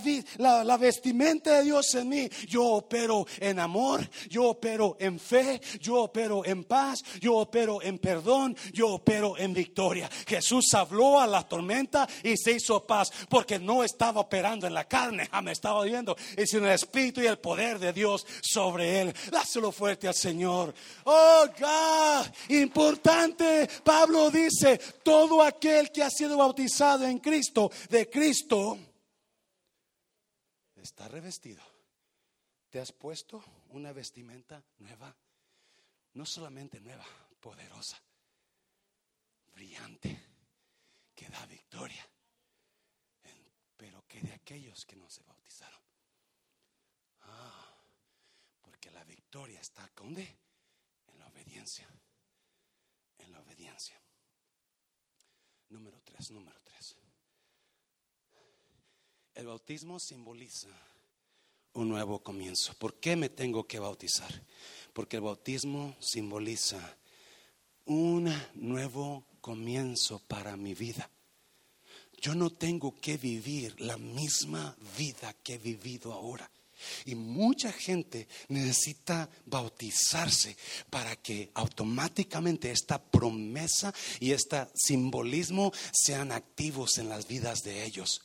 la, vestimenta de Dios en mí, yo opero en amor, yo opero en fe, yo opero en paz, yo opero en perdón, yo opero en victoria. Jesús habló a la tormenta y se hizo paz, porque no estaba operando en la carne, me estaba viendo, es en el Espíritu y el poder de Dios sobre él. Dáselo fuerte al Señor. Oh, God, importante. Pablo dice, todo aquel que ha sido bautizado en Cristo, de Cristo, está revestido. ¿Te has puesto una vestimenta nueva? No solamente nueva, poderosa, brillante, que da victoria pero que de aquellos que no se bautizaron. Ah, porque la victoria está ¿dónde? En la obediencia. En la obediencia. Número tres, número tres. El bautismo simboliza un nuevo comienzo. ¿Por qué me tengo que bautizar? Porque el bautismo simboliza un nuevo comienzo para mi vida. Yo no tengo que vivir la misma vida que he vivido ahora. Y mucha gente necesita bautizarse para que automáticamente esta promesa y este simbolismo sean activos en las vidas de ellos.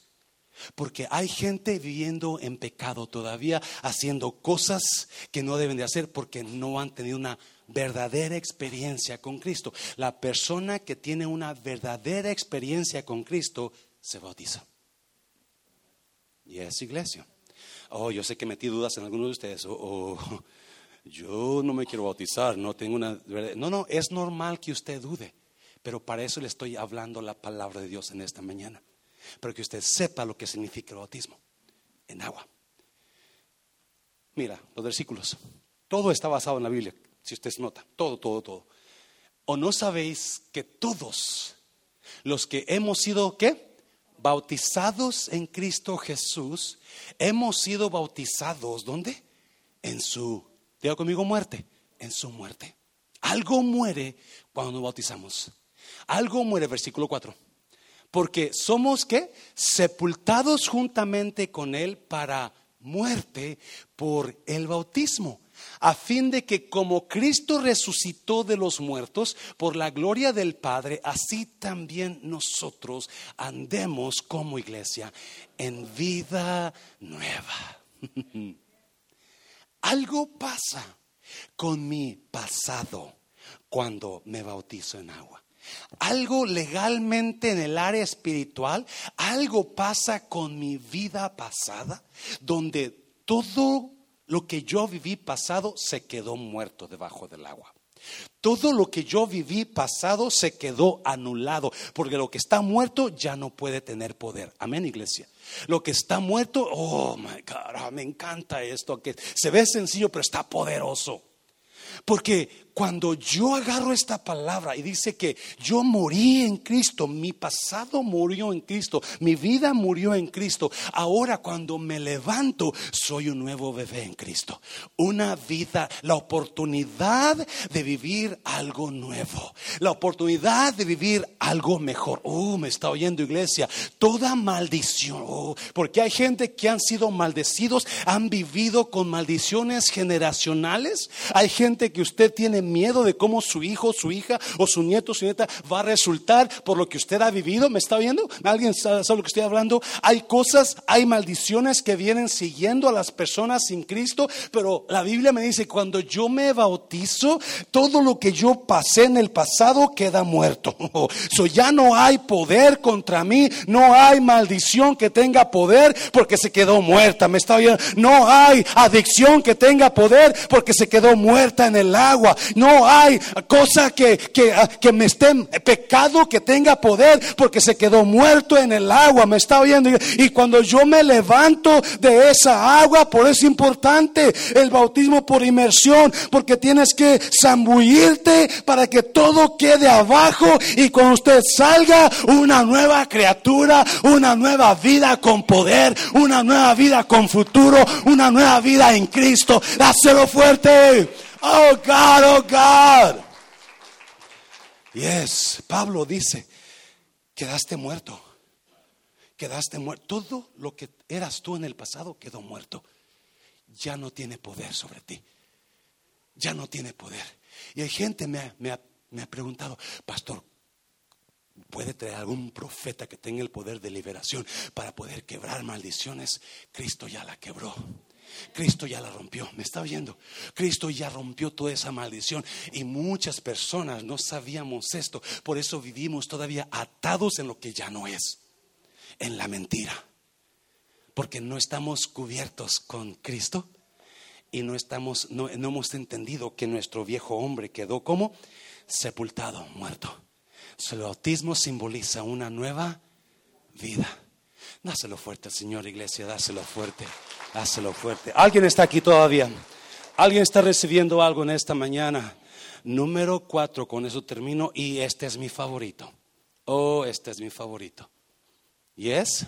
Porque hay gente viviendo en pecado todavía, haciendo cosas que no deben de hacer porque no han tenido una verdadera experiencia con Cristo. La persona que tiene una verdadera experiencia con Cristo se bautiza. Y es iglesia. Oh, yo sé que metí dudas en algunos de ustedes. O yo no me quiero bautizar, no tengo una... No, no, es normal que usted dude. Pero para eso le estoy hablando la palabra de Dios en esta mañana pero que usted sepa lo que significa el bautismo en agua. Mira, los versículos. Todo está basado en la Biblia, si usted nota. Todo, todo, todo. ¿O no sabéis que todos los que hemos sido, ¿qué? Bautizados en Cristo Jesús, hemos sido bautizados, ¿dónde? En su, diga conmigo, muerte, en su muerte. Algo muere cuando nos bautizamos. Algo muere, versículo 4 porque somos que sepultados juntamente con Él para muerte por el bautismo, a fin de que como Cristo resucitó de los muertos por la gloria del Padre, así también nosotros andemos como iglesia en vida nueva. Algo pasa con mi pasado cuando me bautizo en agua. Algo legalmente en el área espiritual, algo pasa con mi vida pasada, donde todo lo que yo viví pasado se quedó muerto debajo del agua. Todo lo que yo viví pasado se quedó anulado, porque lo que está muerto ya no puede tener poder. Amén, iglesia. Lo que está muerto, oh my God, ah, me encanta esto, que se ve sencillo, pero está poderoso. Porque cuando yo agarro esta palabra y dice que yo morí en Cristo, mi pasado murió en Cristo, mi vida murió en Cristo, ahora cuando me levanto soy un nuevo bebé en Cristo. Una vida, la oportunidad de vivir algo nuevo, la oportunidad de vivir algo mejor. Oh, me está oyendo iglesia, toda maldición, oh, porque hay gente que han sido maldecidos, han vivido con maldiciones generacionales, hay gente que usted tiene miedo de cómo su hijo, su hija o su nieto, su nieta va a resultar por lo que usted ha vivido. ¿Me está viendo? ¿Alguien sabe, lo que estoy hablando? Hay cosas, hay maldiciones que vienen siguiendo a las personas sin Cristo, pero la Biblia me dice, cuando yo me bautizo, todo lo que yo pasé en el pasado queda muerto. So, ya no hay poder contra mí, no hay maldición que tenga poder porque se quedó muerta. ¿Me está viendo? No hay adicción que tenga poder porque se quedó muerta en el agua. No hay cosa que, ah, que, me esté, pecado que tenga poder, porque se quedó muerto en el agua. Me está oyendo. Y cuando yo me levanto de esa agua, por eso es importante el bautismo por inmersión, porque tienes que zambullirte para que todo quede abajo y cuando usted salga, una nueva criatura, una nueva vida con poder, una nueva vida con futuro, una nueva vida en Cristo. Dáselo fuerte. Oh God, oh God. Yes, Pablo dice, quedaste muerto. Quedaste muerto. Todo lo que eras tú en el pasado quedó muerto. Ya no tiene poder sobre ti. Ya no tiene poder. Y hay gente me, me, me ha preguntado, pastor, ¿puede traer algún profeta que tenga el poder de liberación para poder quebrar maldiciones? Cristo ya la quebró. Cristo ya la rompió, me está oyendo. Cristo ya rompió toda esa maldición y muchas personas no sabíamos esto. Por eso vivimos todavía atados en lo que ya no es, en la mentira. Porque no estamos cubiertos con Cristo y no estamos no, hemos entendido que nuestro viejo hombre quedó como sepultado, muerto. el bautismo simboliza una nueva vida. Dáselo fuerte, Señor Iglesia, dáselo fuerte. Házelo fuerte. ¿Alguien está aquí todavía? ¿Alguien está recibiendo algo en esta mañana? Número cuatro, con eso termino y este es mi favorito. Oh, este es mi favorito. Y es,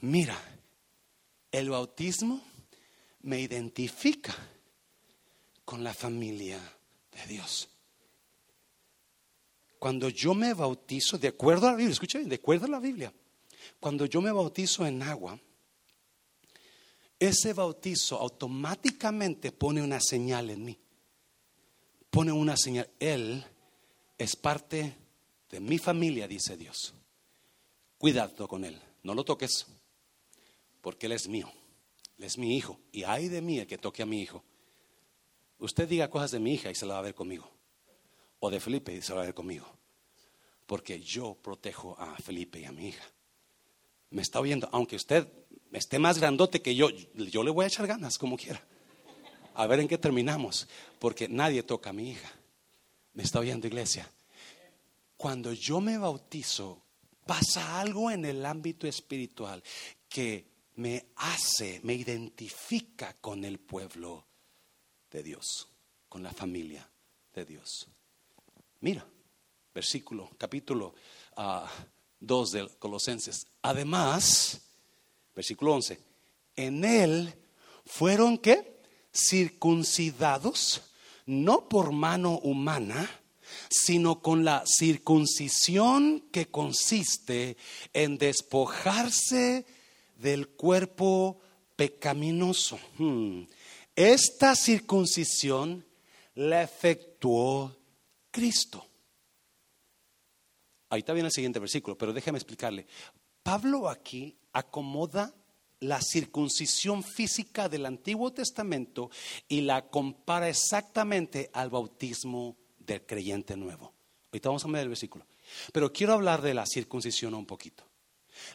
mira, el bautismo me identifica con la familia de Dios. Cuando yo me bautizo, de acuerdo a la Biblia, escuchen, de acuerdo a la Biblia, cuando yo me bautizo en agua, ese bautizo automáticamente pone una señal en mí. Pone una señal. Él es parte de mi familia, dice Dios. Cuidado con él, no lo toques, porque él es mío, él es mi hijo. Y hay de mí el que toque a mi hijo. Usted diga cosas de mi hija y se la va a ver conmigo. O de Felipe y se la va a ver conmigo. Porque yo protejo a Felipe y a mi hija. Me está oyendo, aunque usted esté más grandote que yo, yo le voy a echar ganas como quiera. A ver en qué terminamos. Porque nadie toca a mi hija. Me está oyendo, iglesia. Cuando yo me bautizo, pasa algo en el ámbito espiritual que me hace, me identifica con el pueblo de Dios, con la familia de Dios. Mira, versículo, capítulo 2 ah, de Colosenses. Además, versículo 11, en él fueron que circuncidados, no por mano humana, sino con la circuncisión que consiste en despojarse del cuerpo pecaminoso. Hmm. Esta circuncisión la efectuó Cristo. Ahí está bien el siguiente versículo, pero déjame explicarle. Pablo aquí acomoda la circuncisión física del Antiguo Testamento y la compara exactamente al bautismo del creyente nuevo. Ahorita vamos a ver el versículo. Pero quiero hablar de la circuncisión un poquito.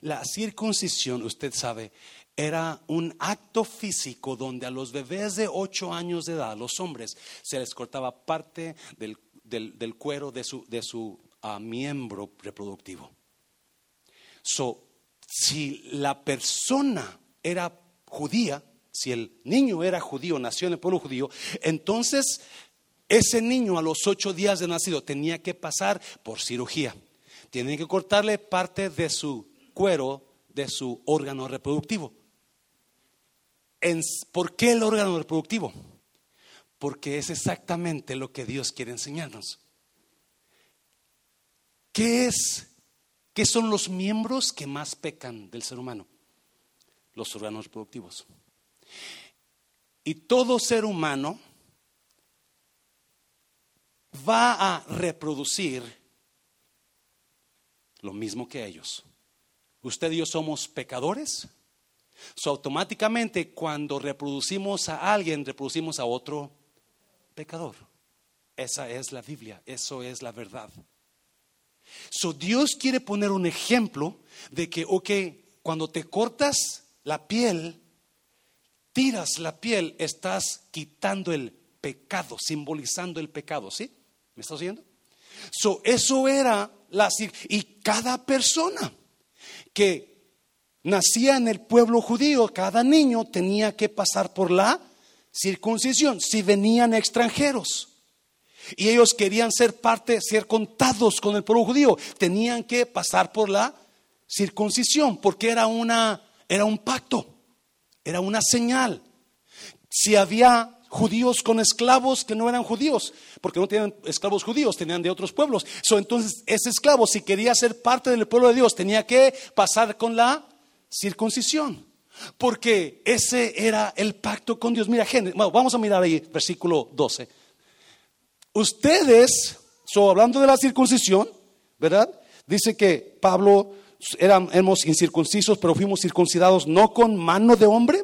La circuncisión, usted sabe, era un acto físico donde a los bebés de ocho años de edad, los hombres, se les cortaba parte del, cuero de su, de su ah, miembro reproductivo. So, si la persona era judía, si el niño era judío, nació en el pueblo judío, entonces ese niño a los ocho días de nacido tenía que pasar por cirugía. Tienen que cortarle parte de su cuero, de su órgano reproductivo. ¿Por qué el órgano reproductivo? Porque es exactamente lo que Dios quiere enseñarnos. ¿Qué es? ¿Qué son los miembros que más pecan del ser humano? Los órganos reproductivos. Y todo ser humano va a reproducir lo mismo que ellos. Usted y yo somos pecadores. So, automáticamente cuando reproducimos a alguien, reproducimos a otro pecador. Esa es la Biblia, eso es la verdad. So, Dios quiere poner un ejemplo de que, ok, cuando te cortas la piel, tiras la piel, estás quitando el pecado, simbolizando el pecado, ¿sí? ¿Me estás oyendo? So, eso era la y cada persona que nacía en el pueblo judío, cada niño tenía que pasar por la circuncisión si venían extranjeros. Y ellos querían ser parte, ser contados con el pueblo judío, tenían que pasar por la circuncisión, porque era una era un pacto, era una señal. Si había judíos con esclavos que no eran judíos, porque no tenían esclavos judíos, tenían de otros pueblos. entonces, ese esclavo, si quería ser parte del pueblo de Dios, tenía que pasar con la circuncisión, porque ese era el pacto con Dios. Mira, gente, vamos a mirar ahí, versículo 12. Ustedes, hablando de la circuncisión, ¿verdad? Dice que Pablo éramos incircuncisos, pero fuimos circuncidados no con mano de hombre,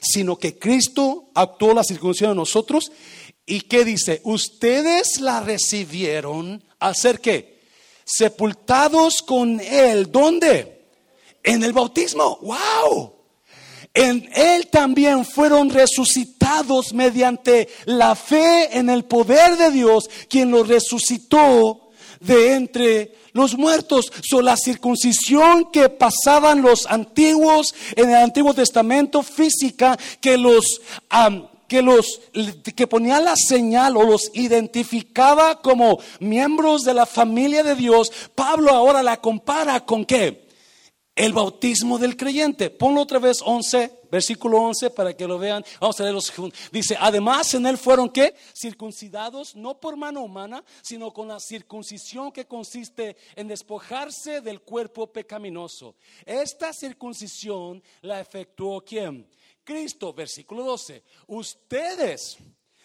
sino que Cristo actuó la circuncisión en nosotros. ¿Y qué dice? Ustedes la recibieron ser qué? Sepultados con Él. ¿Dónde? En el bautismo. ¡Wow! En Él también fueron resucitados mediante la fe en el poder de Dios, quien los resucitó de entre los muertos. son la circuncisión que pasaban los antiguos en el Antiguo Testamento física que los que los que ponía la señal o los identificaba como miembros de la familia de Dios, Pablo ahora la compara con qué? El bautismo del creyente. Ponlo otra vez 11 versículo 11 para que lo vean. Vamos a leerlos juntos. Dice, además en él fueron que circuncidados no por mano humana, sino con la circuncisión que consiste en despojarse del cuerpo pecaminoso. Esta circuncisión la efectuó quién? Cristo, versículo 12, ustedes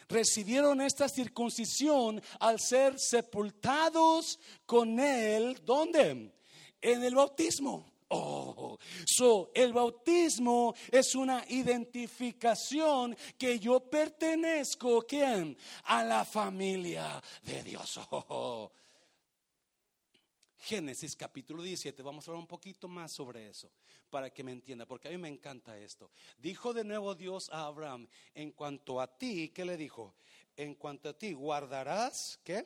recibieron esta circuncisión al ser sepultados con él, ¿dónde? En el bautismo. Oh, so el bautismo es una identificación que yo pertenezco, ¿quién? A la familia de Dios. Oh, Génesis capítulo 17, vamos a hablar un poquito más sobre eso, para que me entienda, porque a mí me encanta esto. Dijo de nuevo Dios a Abraham, en cuanto a ti, ¿qué le dijo? En cuanto a ti, guardarás, ¿qué?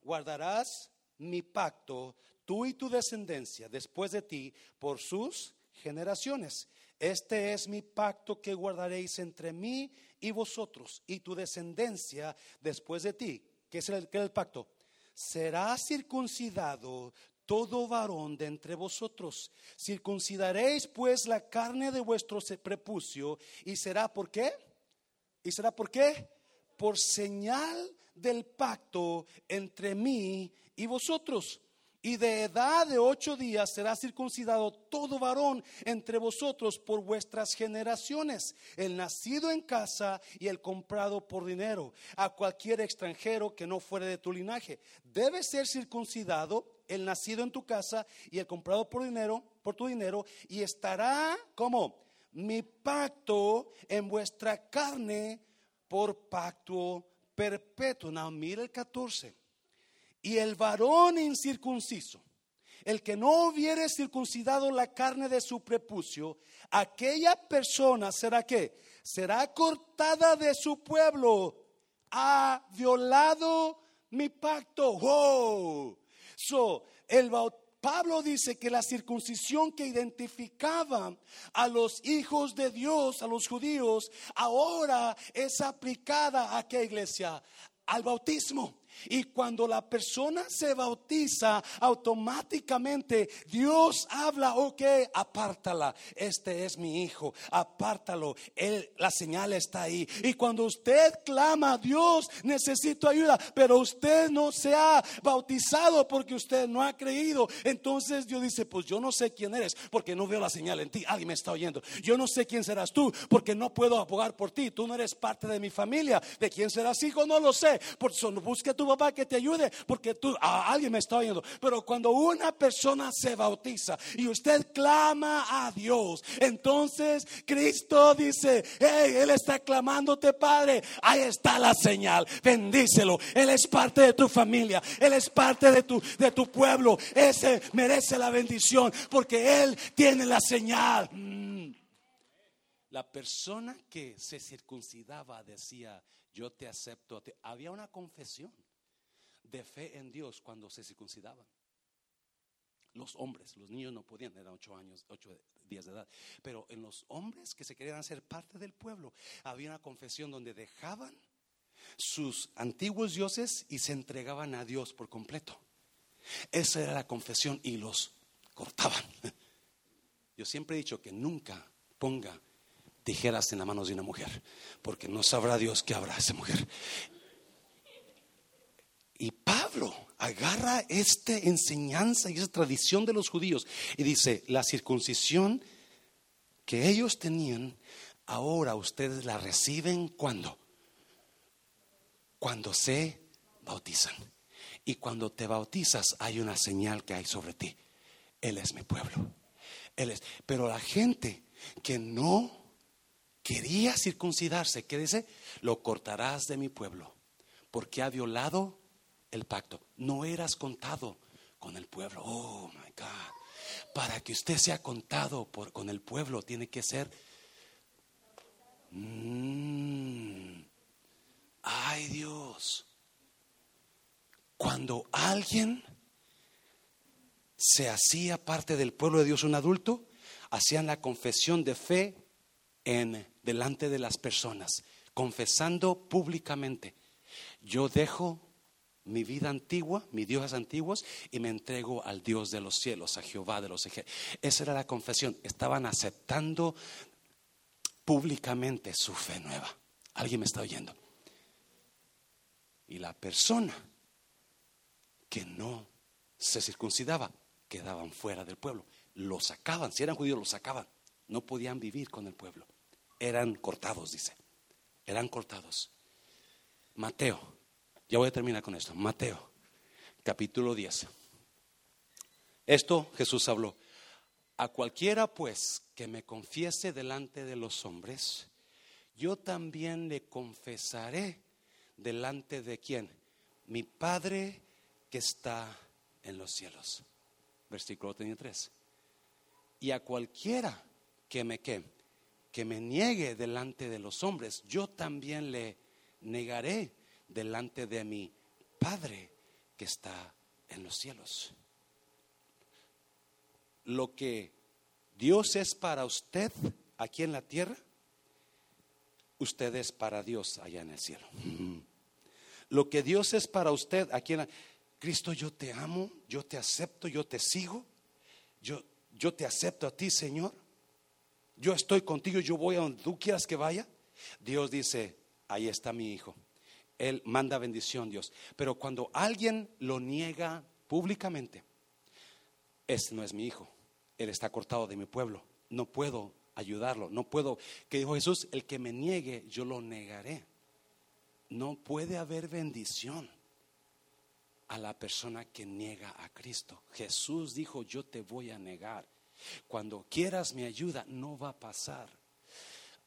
Guardarás mi pacto, tú y tu descendencia, después de ti, por sus generaciones. Este es mi pacto que guardaréis entre mí y vosotros y tu descendencia después de ti. ¿Qué es el, qué el pacto? será circuncidado todo varón de entre vosotros. Circuncidaréis pues la carne de vuestro prepucio y será por qué? ¿Y será por qué? Por señal del pacto entre mí y vosotros y de edad de ocho días será circuncidado todo varón entre vosotros por vuestras generaciones, el nacido en casa y el comprado por dinero, a cualquier extranjero que no fuere de tu linaje. Debe ser circuncidado el nacido en tu casa y el comprado por dinero, por tu dinero, y estará como mi pacto en vuestra carne por pacto perpetuo. Now, el 14. Y el varón incircunciso, el que no hubiere circuncidado la carne de su prepucio, aquella persona será que será cortada de su pueblo, ha violado mi pacto. Wow. So, el Pablo dice que la circuncisión que identificaba a los hijos de Dios, a los judíos, ahora es aplicada a qué iglesia? Al bautismo. Y cuando la persona se bautiza, automáticamente Dios habla, ok, apártala. Este es mi hijo, apártalo. Él, la señal está ahí. Y cuando usted clama, Dios, necesito ayuda, pero usted no se ha bautizado porque usted no ha creído. Entonces Dios dice, pues yo no sé quién eres porque no veo la señal en ti. Alguien me está oyendo. Yo no sé quién serás tú porque no puedo abogar por ti. Tú no eres parte de mi familia. ¿De quién serás hijo? No lo sé. Por eso busque tu papá que te ayude, porque tú, alguien me está oyendo. Pero cuando una persona se bautiza y usted clama a Dios, entonces Cristo dice, hey, Él está clamándote, Padre. Ahí está la señal. Bendícelo. Él es parte de tu familia. Él es parte de tu, de tu pueblo. Ese merece la bendición porque Él tiene la señal. Mm. La persona que se circuncidaba decía, yo te acepto. Había una confesión de fe en Dios cuando se circuncidaban. Los hombres, los niños no podían, eran ocho años, ocho días de edad. Pero en los hombres que se querían hacer parte del pueblo, había una confesión donde dejaban sus antiguos dioses y se entregaban a Dios por completo. Esa era la confesión y los cortaban. Yo siempre he dicho que nunca ponga tijeras en las manos de una mujer, porque no sabrá Dios qué habrá esa mujer. Y Pablo agarra esta enseñanza y esa tradición de los judíos y dice, la circuncisión que ellos tenían, ahora ustedes la reciben cuando? Cuando se bautizan. Y cuando te bautizas hay una señal que hay sobre ti. Él es mi pueblo. Él es. Pero la gente que no quería circuncidarse, ¿qué dice? Lo cortarás de mi pueblo, porque ha violado el pacto. No eras contado con el pueblo. Oh, my God. Para que usted sea contado por, con el pueblo, tiene que ser... Mm, ay Dios. Cuando alguien se hacía parte del pueblo de Dios, un adulto, hacían la confesión de fe en delante de las personas, confesando públicamente, yo dejo mi vida antigua, mis dioses antiguos, y me entrego al Dios de los cielos, a Jehová de los ejércitos. Esa era la confesión. Estaban aceptando públicamente su fe nueva. ¿Alguien me está oyendo? Y la persona que no se circuncidaba quedaban fuera del pueblo. Lo sacaban, si eran judíos, lo sacaban. No podían vivir con el pueblo. eran cortados, dice. Eran cortados. Mateo, ya voy a terminar con esto. Mateo, capítulo 10. Esto Jesús habló. A cualquiera pues que me confiese delante de los hombres, yo también le confesaré delante de quién? Mi Padre que está en los cielos. Versículo 33. Y a cualquiera que me que, que me niegue delante de los hombres, yo también le negaré delante de mi Padre que está en los cielos. Lo que Dios es para usted aquí en la tierra, usted es para Dios allá en el cielo. Lo que Dios es para usted aquí en la Cristo, yo te amo, yo te acepto, yo te sigo, yo, yo te acepto a ti, Señor. Yo estoy contigo, yo voy a donde tú quieras que vaya. Dios dice, ahí está mi hijo. Él manda bendición, Dios. Pero cuando alguien lo niega públicamente, este no es mi hijo. Él está cortado de mi pueblo. No puedo ayudarlo. No puedo. Que dijo Jesús, el que me niegue, yo lo negaré. No puede haber bendición a la persona que niega a Cristo. Jesús dijo, yo te voy a negar. Cuando quieras mi ayuda, no va a pasar.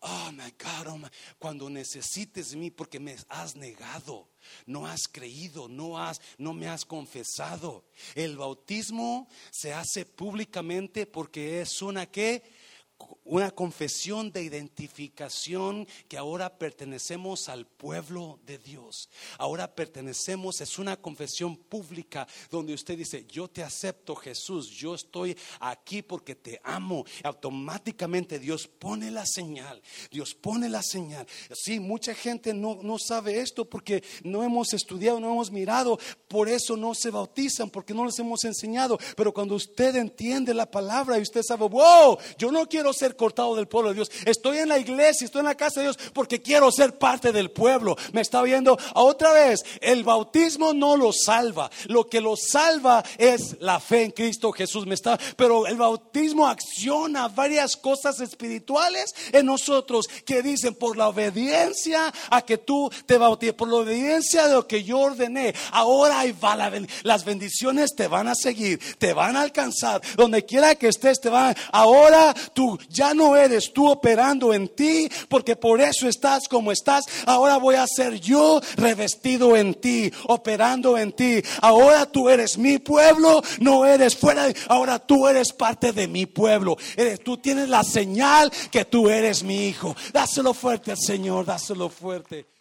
Oh my God, oh cuando necesites mí porque me has negado, no has creído, no has no me has confesado. El bautismo se hace públicamente porque es una que una confesión de identificación que ahora pertenecemos al pueblo de Dios. Ahora pertenecemos, es una confesión pública donde usted dice, yo te acepto Jesús, yo estoy aquí porque te amo. Automáticamente Dios pone la señal, Dios pone la señal. Sí, mucha gente no, no sabe esto porque no hemos estudiado, no hemos mirado, por eso no se bautizan, porque no les hemos enseñado. Pero cuando usted entiende la palabra y usted sabe, wow, yo no quiero ser cortado del pueblo de Dios. Estoy en la iglesia, estoy en la casa de Dios porque quiero ser parte del pueblo. Me está viendo otra vez. El bautismo no lo salva. Lo que lo salva es la fe en Cristo Jesús. Me está, pero el bautismo acciona varias cosas espirituales en nosotros que dicen por la obediencia a que tú te bautices, por la obediencia de lo que yo ordené. Ahora hay las bendiciones te van a seguir, te van a alcanzar. Donde quiera que estés, te van. Ahora ya no eres tú operando en ti, porque por eso estás como estás. Ahora voy a ser yo revestido en ti, operando en ti. Ahora tú eres mi pueblo, no eres fuera. ahora tú eres parte de mi pueblo. Tú tienes la señal que tú eres mi hijo. Dáselo fuerte al Señor, dáselo fuerte.